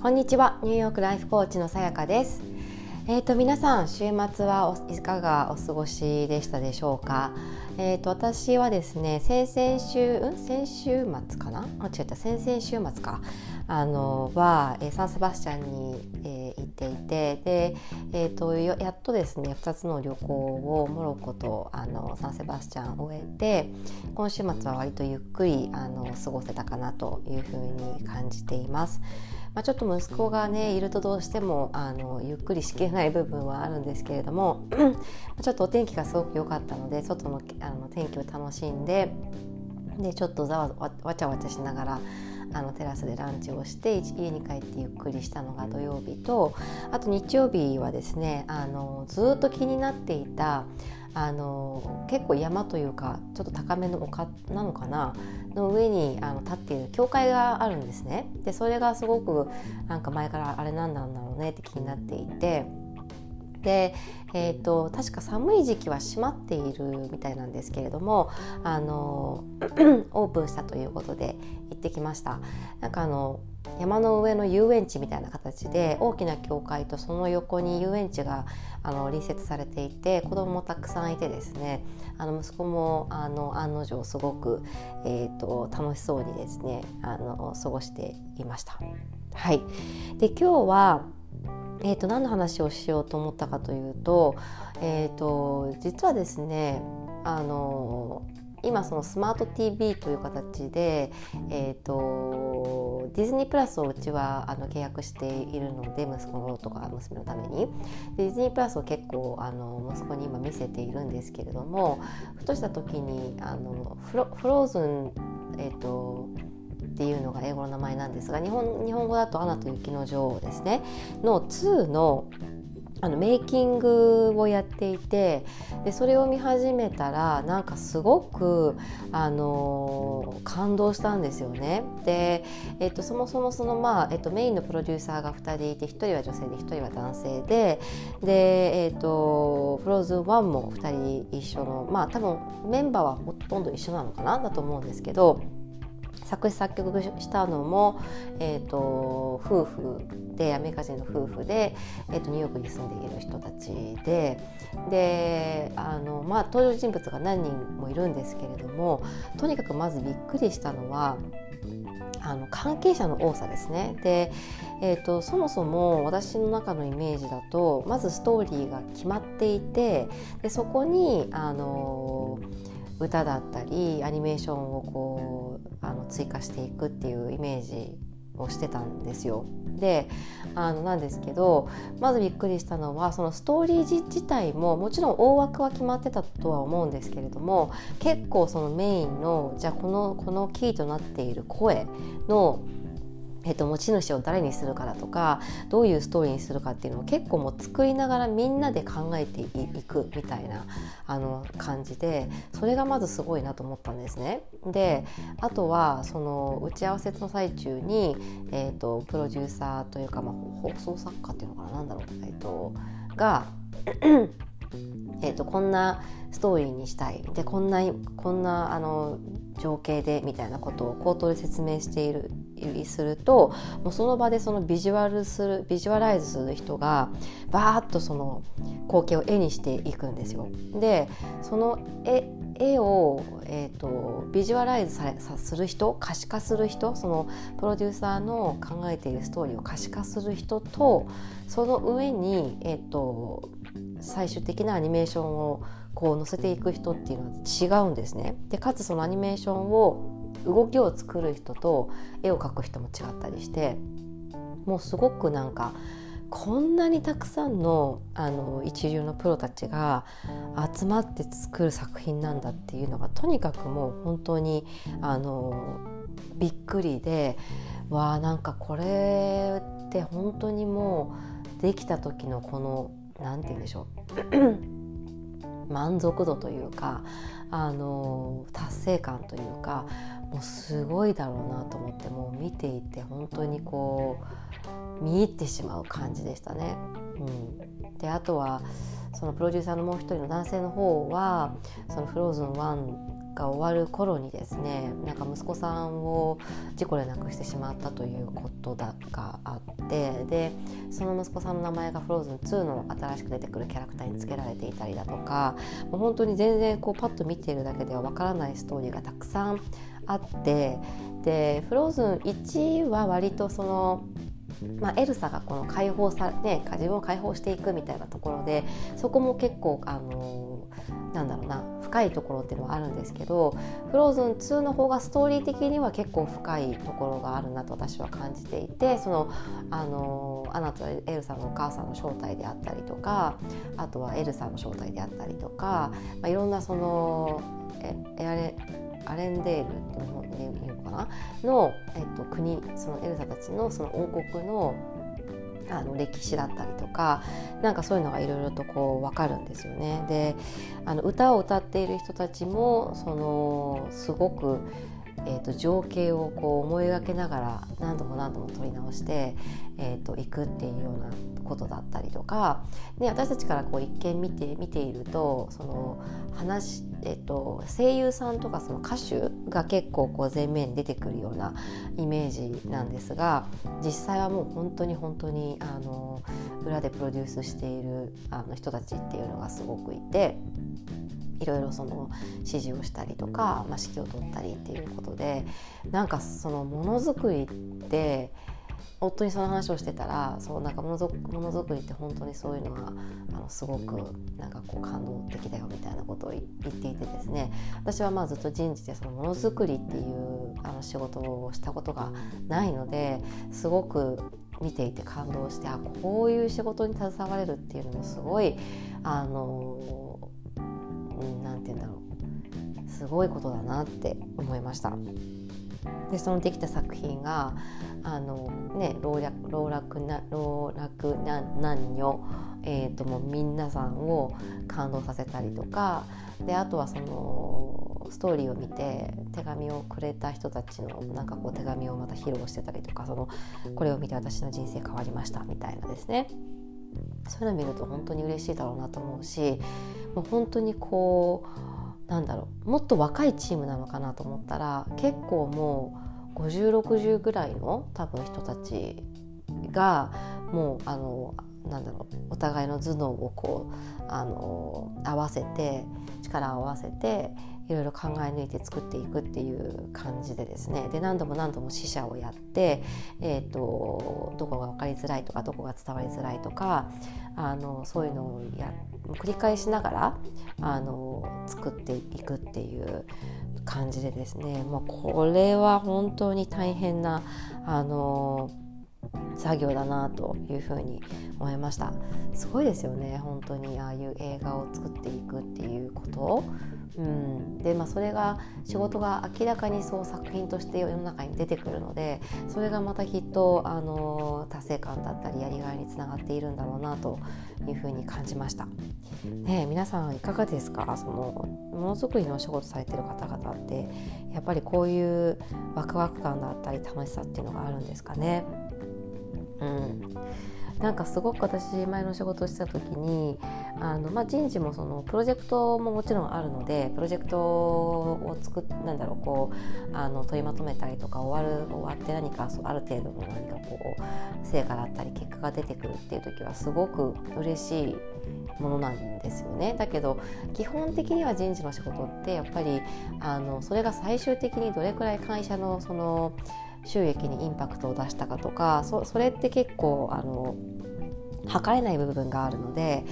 こんにちは。ニューヨークライフコーチのさやかです。えーと皆さん週末はいかがお過ごしでしたでしょうか？えーと、私はですね先々週、うん、先週末かな？あ違った。先々週末か。あのは、サンセバスチャンに、えー、行っていてで、えーと、やっとですね2つの旅行をモロッコとあのサンセバスチャンを終えて今週末は割とゆっくりあの過ごせたかなというふうに感じています。まあ、ちょっと息子がねいるとどうしてもあのゆっくりしきれない部分はあるんですけれども ちょっとお天気がすごく良かったので外のあの天気を楽しんででちょっとざわわちゃわちゃしながらあのテラスでランチをして家に帰ってゆっくりしたのが土曜日とあと日曜日はですねあのずっと気になっていたあの結構山というかちょっと高めの丘なのかなの上にあの立っている教会があるんですね。でそれがすごくなんか前からあれなんだろうねって気になっていて。で、えーと、確か寒い時期は閉まっているみたいなんですけれどもあの オープンしたということで行ってきましたなんかあの山の上の遊園地みたいな形で大きな教会とその横に遊園地があの隣接されていて子供もたくさんいてですねあの息子もあの案の定すごく、えーと、楽しそうにですねあの過ごしていました。はい、で今日はえーと、何の話をしようと思ったかというと,、えーと実はですねあの今そのスマート TV という形で、えーと、ディズニープラスをうちはあの契約しているので息子とか娘のために。ディズニープラスを結構あの息子に今見せているんですけれどもふとした時にあのフロフローズン、えーとっていうのが英語の名前なんですが日本日本語だと「アナと雪の女王」ですね。の2のあのメイキングをやっていてでそれを見始めたらなんかすごく、あのー、感動したんですよね。で、えっと、そもそもその、まあえっと、メインのプロデューサーが2人いて1人は女性で1人は男性でで、えっと、フローズン1も2人一緒のまあ多分メンバーはほとんど一緒なのかなだと思うんですけど。作詞作曲したのも、えーと、夫婦でアメリカ人の夫婦で、えーと、ニューヨークに住んでいる人たちでであの、まあ、登場人物が何人もいるんですけれどもとにかくまずびっくりしたのはあの関係者の多さですね。で、えーと、そもそも私の中のイメージだとまずストーリーが決まっていてでそこにあの歌だったりアニメーションをこうあの追加していくっていうイメージをしてたんですよ。であのなんですけどまずびっくりしたのはそのストーリー自体ももちろん大枠は決まってたとは思うんですけれども結構そのメインのじゃあこのこのキーとなっている声のえっと、持ち主を誰にするかだとかどういうストーリーにするかっていうのを結構もう作りながらみんなで考えていくみたいなあの感じでそれがまずすごいなと思ったんですね。であとはその打ち合わせの最中に、えっと、プロデューサーというか、まあ、放送作家っていうのかな何だろう、えっと、がえーと、こんなストーリーにしたいでこんなこんなあの情景でみたいなことを口頭で説明しているするともうその場でそのビジュアルするビジュアライズする人がバーッとその光景を絵にしていくんですよ。でその絵絵を、えーと、ビジュアライズされさする人可視化する人そのプロデューサーの考えているストーリーを可視化する人とその上に、えーと最終的なアニメーションをこう載せていく人っていうのは違うんですね。でかつそのアニメーションを動きを作る人と絵を描く人も違ったりしてもうすごくなんかこんなにたくさんのあの一流のプロたちが集まって作る作品なんだっていうのがとにかくもう本当にあのびっくりでわあなんかこれって本当にもうできた時のこの何て言うんでしょう 満足度というかあの達成感というかもうすごいだろうなと思ってもう見ていて本当にこう見入ってしまう感じでしたね。うん、であとはそのプロデューサーのもう一人の男性の方はその「フローズン1」が終わる頃にですねなんか息子さんを事故で亡くしてしまったということだがあってでその息子さんの名前が「フローズン2の新しく出てくるキャラクターに付けられていたりだとかもう本当に全然こうパッと見ているだけではわからないストーリーがたくさんあってで「フローズン1は割とそのまあ、エルサがこの解放さ、ね、自分を解放していくみたいなところでそこも結構あのなんだろうな深いところっていうのはあるんですけどフローズン2の方がストーリー的には結構深いところがあるなと私は感じていてそのあのアナとエルサのお母さんの正体であったりとかあとはエルサの正体であったりとか、まあ、いろんなそのえエアレアレンデールっていうので言うのかな？の、えっと、国そのエルサたちのその王国のあの歴史だったりとかなんかそういうのがいろいろとこう分かるんですよね。であの歌を歌っている人たちもそのすごくえーと、情景をこう思いがけながら何度も何度も撮り直して、えー、くっていうようなことだったりとか、ね、私たちからこう一見見て見ているとその話、えーと、声優さんとかその歌手が結構こう前面に出てくるようなイメージなんですが実際はもう本当に本当にあの裏でプロデュースしているあの人たちっていうのがすごくいて。いろいろその指示をしたりとか、まあ、指揮を取ったりっていうことでなんかそのものづくりって夫にその話をしてたらそうなんかものづくりって本当にそういうのがあのすごくなんかこう感動的だよみたいなことを言っていてですね。私はまあずっと人事でそのものづくりっていうあの仕事をしたことがないのですごく見ていて感動してあこういう仕事に携われるっていうのもすごいあの何て言うんだろう。すごいことだなって思いました。でそのできた作品があの、ね、老若老若な老若男女、えーと、もう皆さんを感動させたりとか。であとはそのストーリーを見て手紙をくれた人たちのなんかこう手紙をまた披露してたりとかそのこれを見て私の人生変わりましたみたいなですね。そういうの見ると本当に嬉しいだろうなと思うしもう本当にこうなんだろうもっと若いチームなのかなと思ったら結構もう5060ぐらいの多分人たちがもうあのなんだろうお互いの頭脳をこうあの合わせて力を合わせていろいろ考え抜いて作っていくっていう感じでですね。で何度も何度も試写をやって、えーと、どこが分かりづらいとかどこが伝わりづらいとかあのそういうのをや繰り返しながらあの作っていくっていう感じでですね。もうこれは本当に大変なあの作業だなというふうに思いました。すごいですよね。本当にああいう映画を作っていくっていうこと。うん、で、まあ、それが仕事が明らかにそう作品として世の中に出てくるのでそれがまたきっとあの達成感だったりやりがいにつながっているんだろうなというふうに感じました。ね、皆さんいかがですか？そのものづくりのお仕事されてる方々ってやっぱりこういうワクワク感だったり楽しさっていうのがあるんですかね？なんかすごく私前の仕事をした時にあの、まあ、人事もそのプロジェクトももちろんあるのでプロジェクトを作っなんだろうこうあの取りまとめたりとか終わる終わって何かそうある程度の何かこう成果だったり結果が出てくるっていう時はすごく嬉しいものなんですよね。だけど基本的には人事の仕事ってやっぱりあのそれが最終的にどれくらい会社のその収益にインパクトを出したかとかそそれって結構あの測れない部分があるので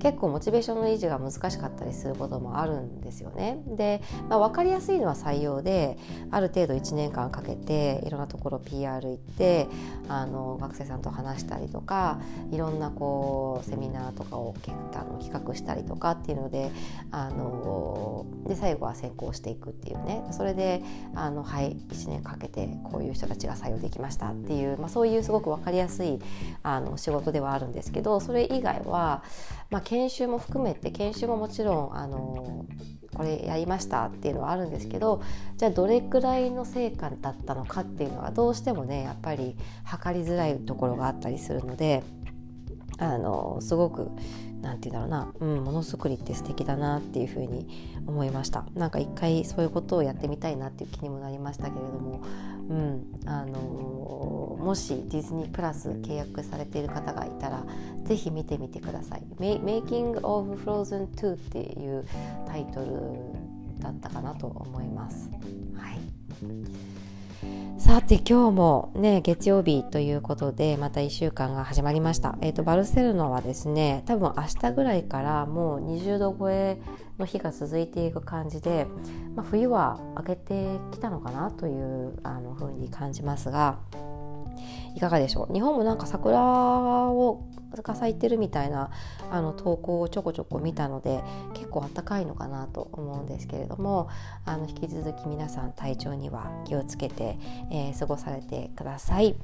結構モチベーションの維持が難しかったりすることもあるんですよね。で、まあ、分かりやすいのは採用である程度1年間かけていろんなところ PR 行ってあの学生さんと話したりとかいろんなこうセミナーとかをあの企画したりとかっていうのであので最後は先行していくっていうねそれであのはい1年かけてこういう人たちが採用できましたっていう、まあ、そういうすごく分かりやすいあの仕事ではあるんですけどそれ以外は、まあ、研修も含めて研修ももちろんあのこれやりましたっていうのはあるんですけどじゃあどれくらいの成果だったのかっていうのはどうしてもねやっぱり測りづらいところがあったりするのであのすごく何て言うんだろうな、うん、ものづくりって素敵だなっていうふうに思いました。なんか一回そういうことをやってみたいなっていう気にもなりましたけれども、うん、あのもしディズニープラス契約されている方がいたらぜひ見てみてください「Making of Frozen 2」っていうタイトルだったかなと思います。はい。さて今日もね月曜日ということでまた1週間が始まりました、えーと、バルセロナはですね多分明日ぐらいからもう20度超えの日が続いていく感じで、まあ、冬は明けてきたのかなというあの風に感じますがいかがでしょう？日本もなんか桜をが咲いてるみたいなあの投稿をちょこちょこ見たので結構暖かいのかなと思うんですけれどもあの引き続き皆さん体調には気をつけて、えー、過ごされてください。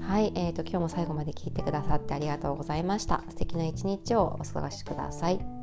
はい、えーと、今日も最後まで聞いてくださってありがとうございました。素敵な一日をお過ごしください。